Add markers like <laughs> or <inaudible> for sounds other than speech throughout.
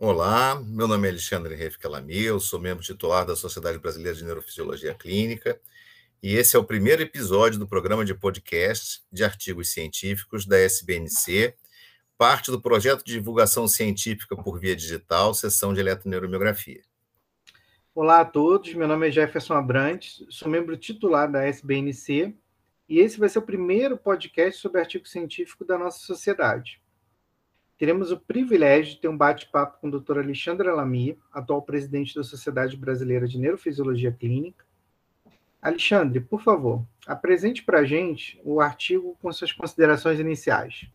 Olá, meu nome é Alexandre Reif eu sou membro titular da Sociedade Brasileira de Neurofisiologia Clínica e esse é o primeiro episódio do programa de podcast de artigos científicos da SBNC, parte do projeto de divulgação científica por via digital, seção de eletroneuromiografia. Olá a todos, meu nome é Jefferson Abrantes, sou membro titular da SBNC e esse vai ser o primeiro podcast sobre artigo científico da nossa sociedade teremos o privilégio de ter um bate-papo com o Dr. Alexandre Lamia, atual presidente da Sociedade Brasileira de Neurofisiologia Clínica. Alexandre, por favor, apresente para a gente o artigo com suas considerações iniciais.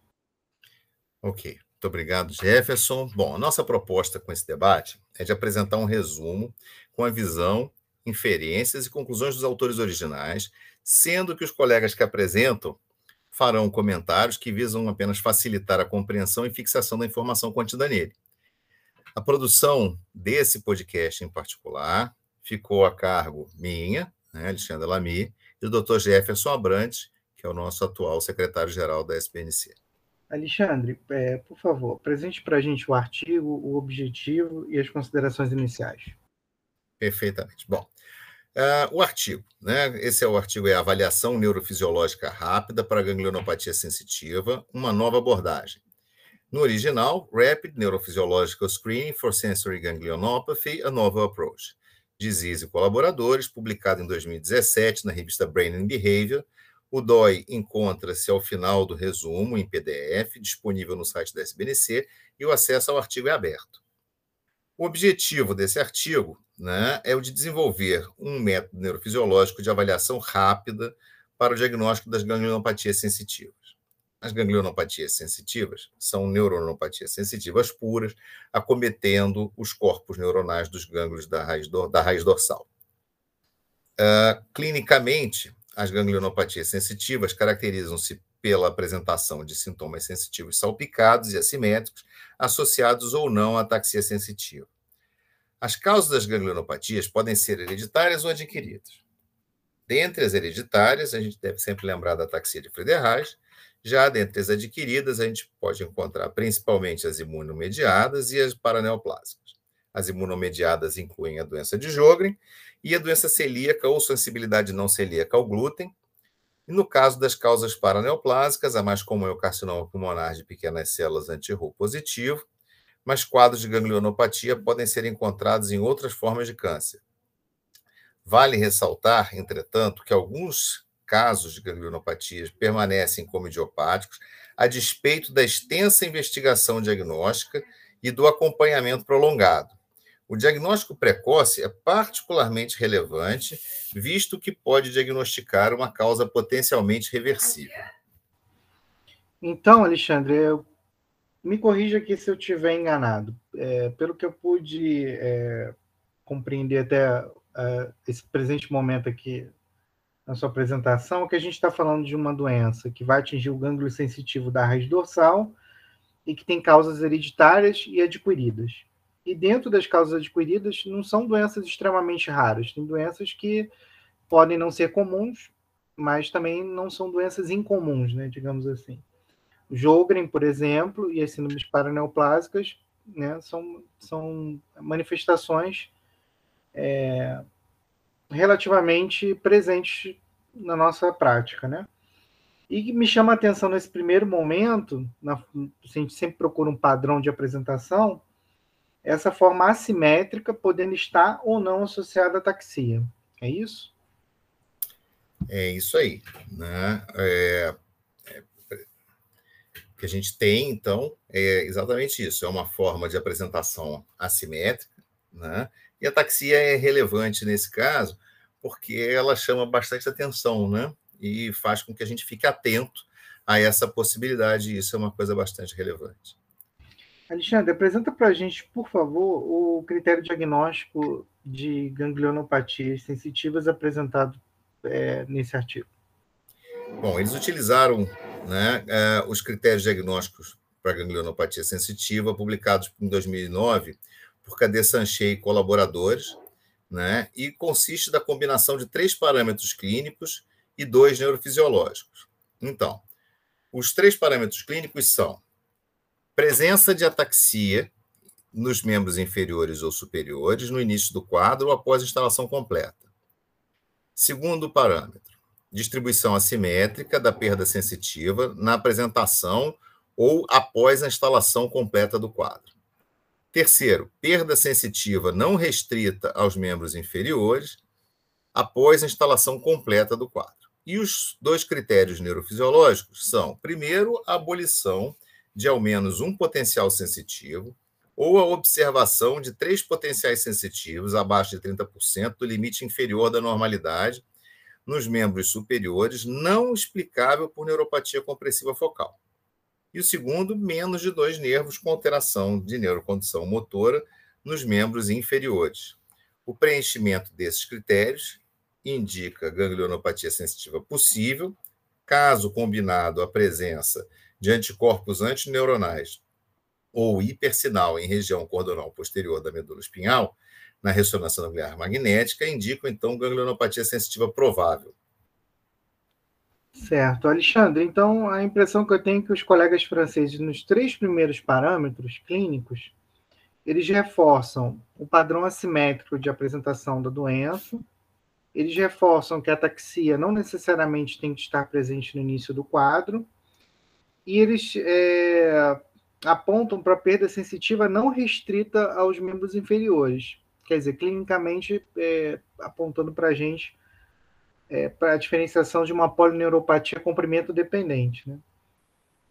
Ok, muito obrigado, Jefferson. Bom, a nossa proposta com esse debate é de apresentar um resumo com a visão, inferências e conclusões dos autores originais, sendo que os colegas que apresentam farão comentários que visam apenas facilitar a compreensão e fixação da informação contida nele. A produção desse podcast em particular ficou a cargo minha, né, Alexandre Lamy, e do Dr. Jefferson Abrantes, que é o nosso atual secretário-geral da SPNC. Alexandre, é, por favor, apresente para a gente o artigo, o objetivo e as considerações iniciais. Perfeitamente. Bom, Uh, o artigo, né? Esse é o artigo, é Avaliação Neurofisiológica Rápida para Ganglionopatia Sensitiva, uma nova abordagem. No original, Rapid Neurophysiological Screening for Sensory Ganglionopathy, a Novel Approach. Disease e colaboradores, publicado em 2017 na revista Brain and Behavior. O DOI encontra-se ao final do resumo em PDF, disponível no site da SBNC, e o acesso ao artigo é aberto. O objetivo desse artigo né, é o de desenvolver um método neurofisiológico de avaliação rápida para o diagnóstico das ganglionopatias sensitivas. As ganglionopatias sensitivas são neuronopatias sensitivas puras, acometendo os corpos neuronais dos gânglios da raiz, do, da raiz dorsal. Uh, clinicamente, as ganglionopatias sensitivas caracterizam-se pela apresentação de sintomas sensitivos salpicados e assimétricos, associados ou não à ataxia sensitiva. As causas das ganglionopatias podem ser hereditárias ou adquiridas. Dentre as hereditárias, a gente deve sempre lembrar da ataxia de Friedreich. Já dentre as adquiridas, a gente pode encontrar principalmente as imunomediadas e as paraneoplásicas. As imunomediadas incluem a doença de Jogren e a doença celíaca ou sensibilidade não celíaca ao glúten. E no caso das causas paraneoplásicas, a mais comum é o carcinoma pulmonar de pequenas células anti-RU positivo, mas quadros de ganglionopatia podem ser encontrados em outras formas de câncer. Vale ressaltar, entretanto, que alguns casos de ganglionopatias permanecem como idiopáticos, a despeito da extensa investigação diagnóstica e do acompanhamento prolongado. O diagnóstico precoce é particularmente relevante, visto que pode diagnosticar uma causa potencialmente reversível. Então, Alexandre, me corrija aqui se eu estiver enganado. É, pelo que eu pude é, compreender até uh, esse presente momento aqui na sua apresentação, é que a gente está falando de uma doença que vai atingir o gânglio sensitivo da raiz dorsal e que tem causas hereditárias e adquiridas. E dentro das causas adquiridas, não são doenças extremamente raras, tem doenças que podem não ser comuns, mas também não são doenças incomuns, né, digamos assim. Jogren, por exemplo, e as síndromes paraneoplásicas né, são, são manifestações é, relativamente presentes na nossa prática, né? E me chama a atenção nesse primeiro momento, na, a gente sempre procura um padrão de apresentação, essa forma assimétrica podendo estar ou não associada à taxia. É isso? É isso aí. Né? É, que a gente tem, então, é exatamente isso. É uma forma de apresentação assimétrica, né? E a taxia é relevante nesse caso, porque ela chama bastante atenção, né? E faz com que a gente fique atento a essa possibilidade, e isso é uma coisa bastante relevante. Alexandre, apresenta para a gente, por favor, o critério diagnóstico de ganglionopatias sensitivas apresentado é, nesse artigo. Bom, eles utilizaram né, é, os critérios diagnósticos para ganglionopatia sensitiva, publicados em 2009 por Cadê Sanchez e colaboradores, né, e consiste da combinação de três parâmetros clínicos e dois neurofisiológicos. Então, os três parâmetros clínicos são presença de ataxia, nos membros inferiores ou superiores no início do quadro ou após a instalação completa. Segundo parâmetro, distribuição assimétrica da perda sensitiva na apresentação ou após a instalação completa do quadro. Terceiro, perda sensitiva não restrita aos membros inferiores após a instalação completa do quadro. E os dois critérios neurofisiológicos são, primeiro, a abolição de ao menos um potencial sensitivo ou a observação de três potenciais sensitivos abaixo de 30% do limite inferior da normalidade nos membros superiores, não explicável por neuropatia compressiva focal. E o segundo, menos de dois nervos com alteração de neurocondição motora nos membros inferiores. O preenchimento desses critérios indica ganglionopatia sensitiva possível, caso combinado a presença de anticorpos antineuronais ou hipersinal em região cordonal posterior da medula espinhal, na ressonância nuclear magnética, indicam então ganglionopatia sensitiva provável. Certo, Alexandre. Então, a impressão que eu tenho é que os colegas franceses, nos três primeiros parâmetros clínicos, eles reforçam o padrão assimétrico de apresentação da doença, eles reforçam que a ataxia não necessariamente tem que estar presente no início do quadro, e eles é, apontam para perda sensitiva não restrita aos membros inferiores. Quer dizer, clinicamente, é, apontando para a gente é, para a diferenciação de uma polineuropatia comprimento dependente. Né?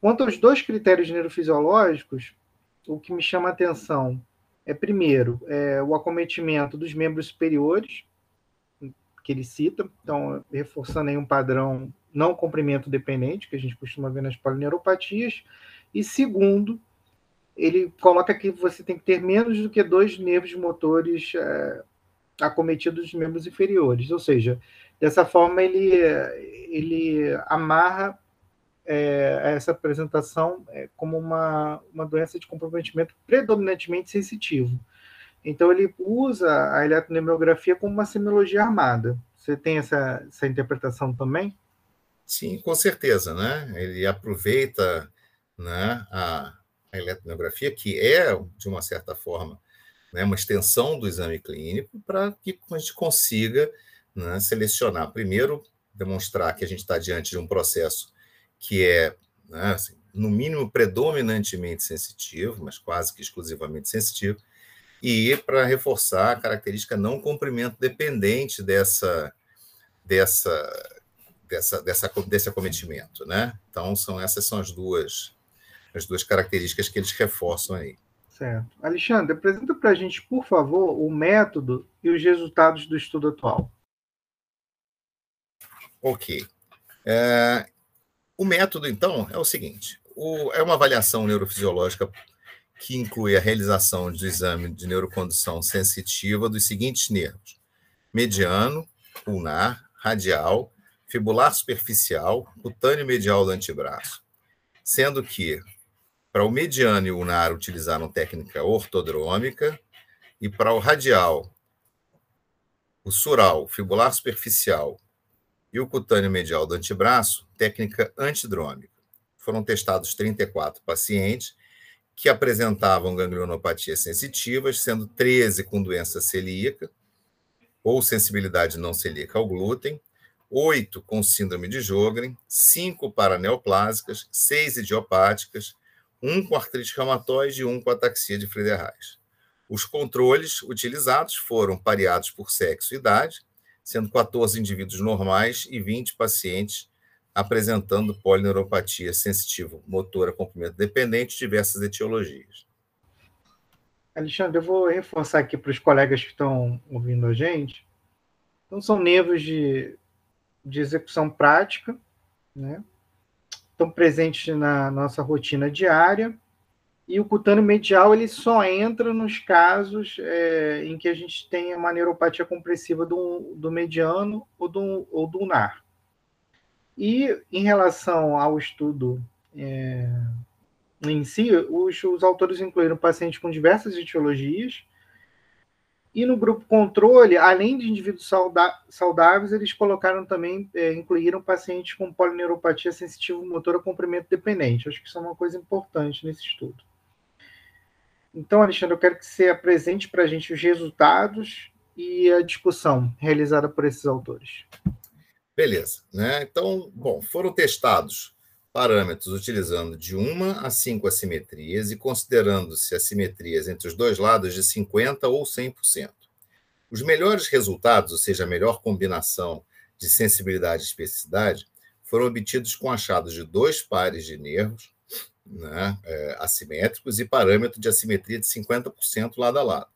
Quanto aos dois critérios neurofisiológicos, o que me chama a atenção é, primeiro, é, o acometimento dos membros superiores, que ele cita, então, reforçando aí um padrão não comprimento dependente, que a gente costuma ver nas polineuropatias, e segundo, ele coloca que você tem que ter menos do que dois nervos motores é, acometidos dos membros inferiores, ou seja, dessa forma ele, ele amarra é, essa apresentação é, como uma, uma doença de comprometimento predominantemente sensitivo. Então, ele usa a eletroneurografia como uma semiologia armada. Você tem essa, essa interpretação também? Sim, com certeza, né? Ele aproveita né, a, a eletroneurografia, que é, de uma certa forma, né, uma extensão do exame clínico, para que a gente consiga né, selecionar. Primeiro, demonstrar que a gente está diante de um processo que é, né, assim, no mínimo, predominantemente sensitivo, mas quase que exclusivamente sensitivo, e para reforçar a característica não comprimento dependente dessa, dessa, dessa, dessa, desse acometimento, né? Então, são essas são as duas as duas características que eles reforçam aí. Certo. Alexandre, apresenta para a gente, por favor, o método e os resultados do estudo atual. Ok. É, o método, então, é o seguinte: o, é uma avaliação neurofisiológica que inclui a realização do exame de neurocondução sensitiva dos seguintes nervos: mediano, ulnar, radial, fibular superficial, cutâneo medial do antebraço. Sendo que, para o mediano e ulnar, utilizaram técnica ortodrômica, e para o radial, o sural, fibular superficial e o cutâneo medial do antebraço, técnica antidrômica. Foram testados 34 pacientes que apresentavam ganglionopatias sensitivas, sendo 13 com doença celíaca ou sensibilidade não celíaca ao glúten, 8 com síndrome de Jogren, 5 para neoplásicas, 6 idiopáticas, 1 com artrite reumatoide e 1 com ataxia de Friedreich. Os controles utilizados foram pareados por sexo e idade, sendo 14 indivíduos normais e 20 pacientes apresentando polineuropatia sensitiva motora comprimento dependente, diversas etiologias. Alexandre, eu vou reforçar aqui para os colegas que estão ouvindo a gente. Então, são nervos de, de execução prática, né? Estão presentes na nossa rotina diária, e o cutâneo medial ele só entra nos casos é, em que a gente tem uma neuropatia compressiva do, do mediano ou do, ou do ulnar. E em relação ao estudo é, em si, os, os, autores incluíram pacientes com diversas etiologias. E no grupo controle, além de indivíduos saudáveis, eles colocaram também, é, incluíram pacientes com polineuropatia sensitiva motora comprimento dependente. Acho que isso é uma coisa importante nesse estudo. Então, Alexandre, eu quero que você apresente para a gente os resultados e a discussão realizada por esses autores. Beleza. Né? Então, bom, foram testados parâmetros utilizando de uma a cinco assimetrias e considerando-se assimetrias entre os dois lados de 50% ou 100%. Os melhores resultados, ou seja, a melhor combinação de sensibilidade e especificidade, foram obtidos com achados de dois pares de nervos né, é, assimétricos e parâmetro de assimetria de 50% lado a lado.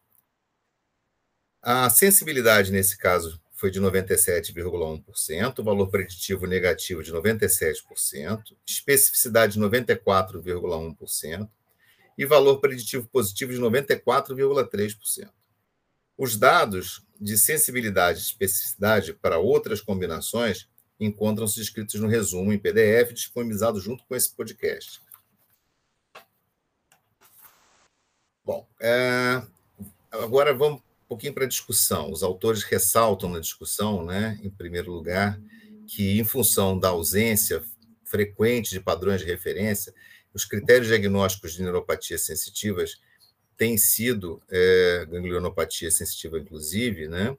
A sensibilidade, nesse caso, foi de 97,1%, valor preditivo negativo de 97%, especificidade de 94,1% e valor preditivo positivo de 94,3%. Os dados de sensibilidade e especificidade para outras combinações encontram-se descritos no resumo em PDF disponibilizado junto com esse podcast. Bom, é, agora vamos um pouquinho para a discussão. Os autores ressaltam na discussão, né, em primeiro lugar, que, em função da ausência frequente de padrões de referência, os critérios diagnósticos de neuropatia sensitivas têm sido, é, ganglionopatia sensitiva inclusive, né,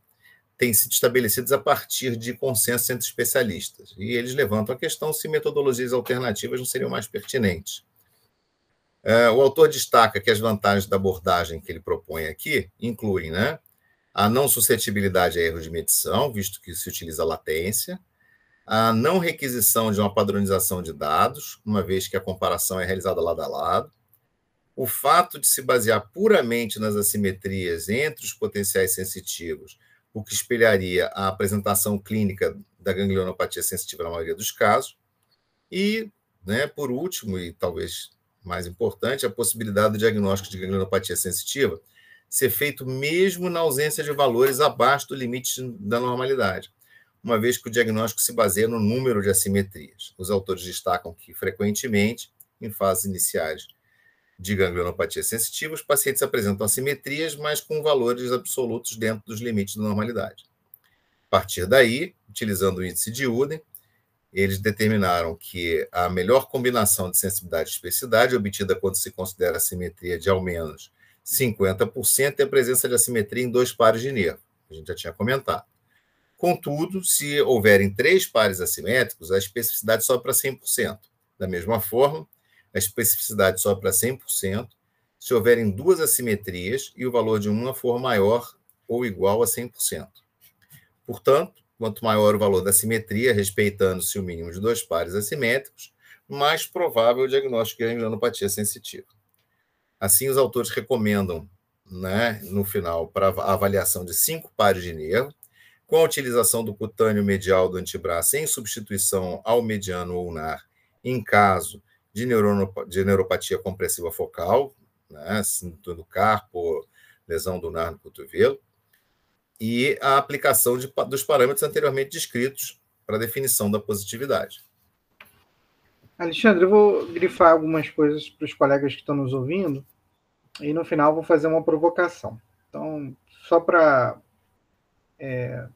têm sido estabelecidos a partir de consenso entre especialistas. E eles levantam a questão se metodologias alternativas não seriam mais pertinentes. É, o autor destaca que as vantagens da abordagem que ele propõe aqui incluem né, a não suscetibilidade a erros de medição, visto que se utiliza latência, a não requisição de uma padronização de dados, uma vez que a comparação é realizada lado a lado, o fato de se basear puramente nas assimetrias entre os potenciais sensitivos, o que espelharia a apresentação clínica da ganglionopatia sensitiva na maioria dos casos, e, né, por último, e talvez mais importante, a possibilidade do diagnóstico de ganglionopatia sensitiva ser feito mesmo na ausência de valores abaixo do limite da normalidade, uma vez que o diagnóstico se baseia no número de assimetrias. Os autores destacam que, frequentemente, em fases iniciais de ganglionopatia sensitiva, os pacientes apresentam assimetrias, mas com valores absolutos dentro dos limites da normalidade. A partir daí, utilizando o índice de Uden, eles determinaram que a melhor combinação de sensibilidade e especificidade, obtida quando se considera a simetria de ao menos 50% é a presença de assimetria em dois pares de nervo. A gente já tinha comentado. Contudo, se houverem três pares assimétricos, a especificidade sobe para 100%. Da mesma forma, a especificidade sobe para 100% se houverem duas assimetrias e o valor de uma for maior ou igual a 100%. Portanto, Quanto maior o valor da simetria, respeitando-se o mínimo de dois pares assimétricos, mais provável o diagnóstico de ganglionopatia sensitiva. Assim, os autores recomendam, né, no final, para a avaliação de cinco pares de nervo, com a utilização do cutâneo medial do antebraço em substituição ao mediano ulnar, em caso de, neuropatia compressiva focal, né, do carpo, lesão do ulnar no cotovelo, e a aplicação de, dos parâmetros anteriormente descritos para definição da positividade. Alexandre, eu vou grifar algumas coisas para os colegas que estão nos ouvindo e no final vou fazer uma provocação. Então, só para é,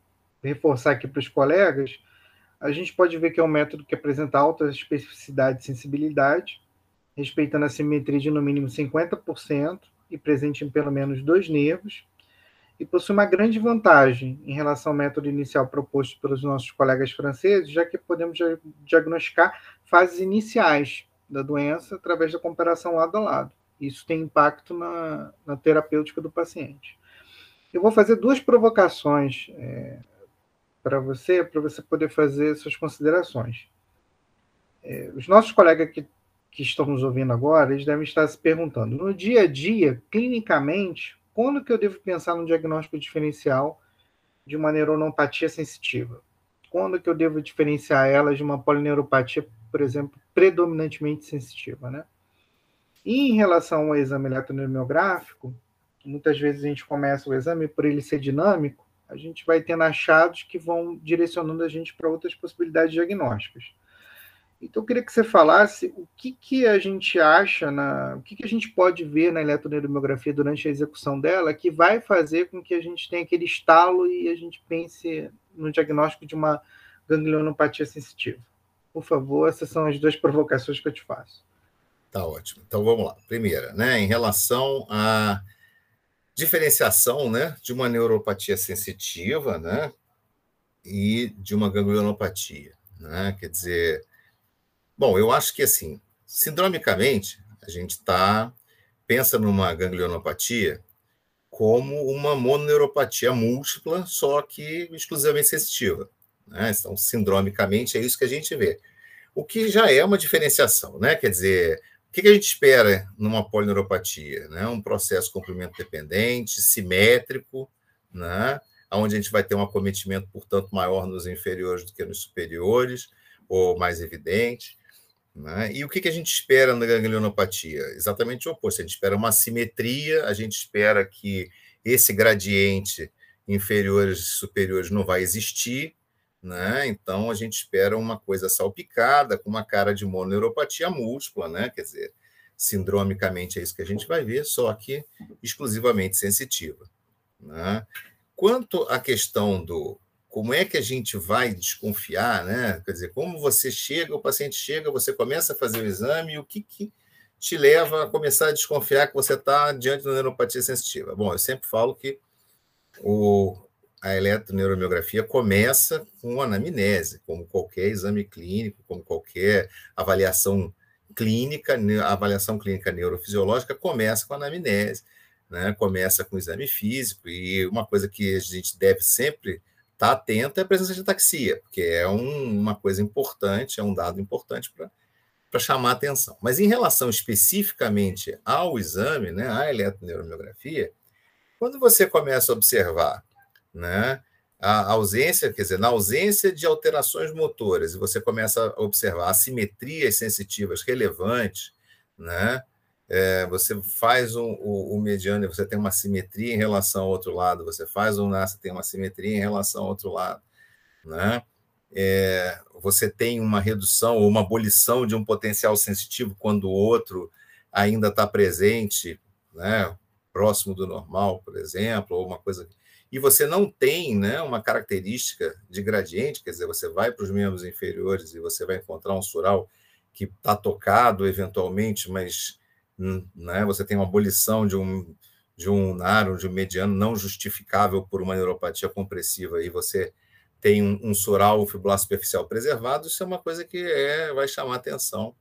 reforçar aqui para os colegas, a gente pode ver que é um método que apresenta alta especificidade e sensibilidade, respeitando a simetria de no mínimo 50% e presente em pelo menos dois nervos, e possui uma grande vantagem em relação ao método inicial proposto pelos nossos colegas franceses, já que podemos diagnosticar fases iniciais da doença através da comparação lado a lado. Isso tem impacto na, na terapêutica do paciente. Eu vou fazer duas provocações é, para você, para você poder fazer suas considerações. É, os nossos colegas que, que estão nos ouvindo agora, eles devem estar se perguntando, no dia a dia, clinicamente, quando que eu devo pensar no diagnóstico diferencial de uma neuronopatia sensitiva? Quando que eu devo diferenciar ela de uma polineuropatia, por exemplo, predominantemente sensitiva, né? E em relação ao exame eletroneurográfico, muitas vezes a gente começa o exame por ele ser dinâmico, a gente vai tendo achados que vão direcionando a gente para outras possibilidades diagnósticas. Então, eu queria que você falasse o que, que a gente acha, na, o que, que a gente pode ver na eletroneuromiografia durante a execução dela que vai fazer com que a gente tenha aquele estalo e a gente pense no diagnóstico de uma ganglionopatia sensitiva. Por favor, essas são as duas <laughs> provocações que eu te faço. Tá ótimo. Então vamos lá. Primeira, né, em relação à diferenciação, né, de uma neuropatia sensitiva, né, e de uma ganglionopatia, né? Quer dizer, bom, eu acho que assim, sindromicamente, a gente tá pensa numa ganglionopatia como uma mononeuropatia múltipla, só que exclusivamente sensitiva. Né? Então, sindromicamente, é isso que a gente vê. O que já é uma diferenciação, né? Quer dizer, o que a gente espera numa polineuropatia? Né? Um processo comprimento dependente, simétrico, né? onde a gente vai ter um acometimento, portanto, maior nos inferiores do que nos superiores, ou mais evidente. Né? E o que a gente espera na ganglionopatia? Exatamente o oposto. A gente espera uma simetria, a gente espera que esse gradiente inferiores e superiores não vai existir, né? Então a gente espera uma coisa salpicada, com uma cara de mononeuropatia múltipla, né? Quer dizer, sindromicamente é isso que a gente vai ver, só que exclusivamente sensitiva. Né? Quanto à questão do como é que a gente vai desconfiar, né? Quer dizer, como você chega, o paciente chega, você começa a fazer o exame, e o que, que te leva a começar a desconfiar que você está diante de neuropatia sensitiva? Bom, eu sempre falo que o, a eletroneuromiografia começa com anamnese, como qualquer exame clínico, como qualquer avaliação clínica, a avaliação clínica neurofisiológica começa com anamnese, né? começa com exame físico, e uma coisa que a gente deve sempre estar tá atento é a presença de ataxia, porque é um, uma coisa importante, é um dado importante para chamar atenção. Mas em relação especificamente ao exame, né, à eletroneuromiografia, quando você começa a observar né? A ausência, quer dizer, na ausência de alterações motoras, e você começa a observar assimetrias sensitivas relevantes, né? É, você faz um, o, o, mediano e você tem uma simetria em relação ao outro lado, você faz um NASA tem uma simetria em relação ao outro lado, né? É, você tem uma redução ou uma abolição de um potencial sensitivo quando o outro ainda está presente, né? próximo do normal, por exemplo, ou uma coisa e você não tem né, uma característica de gradiente, quer dizer, você vai para os membros inferiores e você vai encontrar um sural que está tocado eventualmente, mas né, você tem uma abolição de um, de um naro, de um mediano não justificável por uma neuropatia compressiva, e você tem um, um sural, um fibular superficial preservado, isso é uma coisa que é, vai chamar atenção,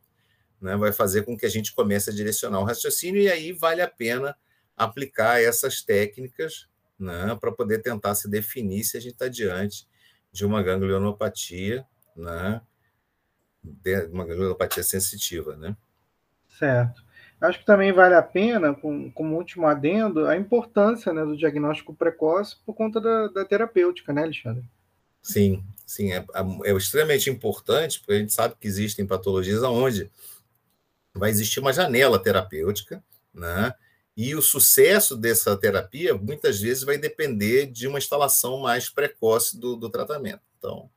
né, vai fazer com que a gente comece a direcionar o raciocínio, e aí vale a pena aplicar essas técnicas né, para poder tentar se definir se a gente está diante de uma ganglionopatia, né, de uma ganglionopatia sensitiva, né? Certo. Acho que também vale a pena, com, como último adendo, a importância né, do diagnóstico precoce por conta da, da terapêutica, né, Alexandre? Sim, sim, é, é, extremamente importante, porque a gente sabe que existem patologias onde vai existir uma janela terapêutica, né? E o sucesso dessa terapia, muitas vezes, vai depender de uma instalação mais precoce do, do tratamento. Então,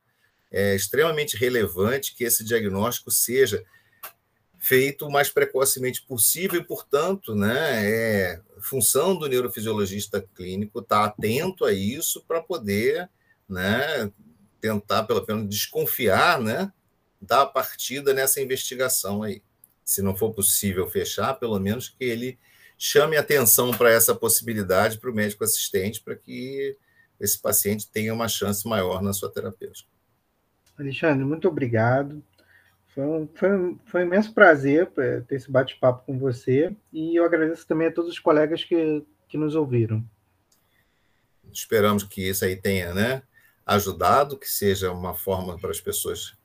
é extremamente relevante que esse diagnóstico seja feito o mais precocemente possível e, portanto, né, é função do neurofisiologista clínico estar atento a isso para poder né, tentar, pelo menos, desconfiar né, da partida nessa investigação aí. Se não for possível fechar, pelo menos que ele chame atenção para essa possibilidade para o médico assistente, para que esse paciente tenha uma chance maior na sua terapêutica. Alexandre, muito obrigado. Foi um, foi, um, foi um imenso prazer é, ter esse bate-papo com você e eu agradeço também a todos os colegas que, que nos ouviram. Esperamos que isso aí tenha né, ajudado, que seja uma forma para as pessoas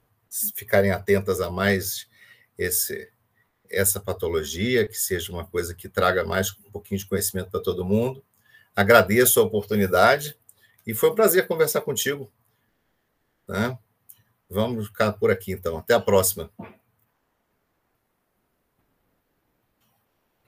ficarem atentas a mais esse, essa patologia, que seja uma coisa que traga mais um pouquinho de conhecimento para todo mundo. Agradeço a oportunidade e foi um prazer conversar contigo. Né? Vamos ficar por aqui, então. Até a próxima.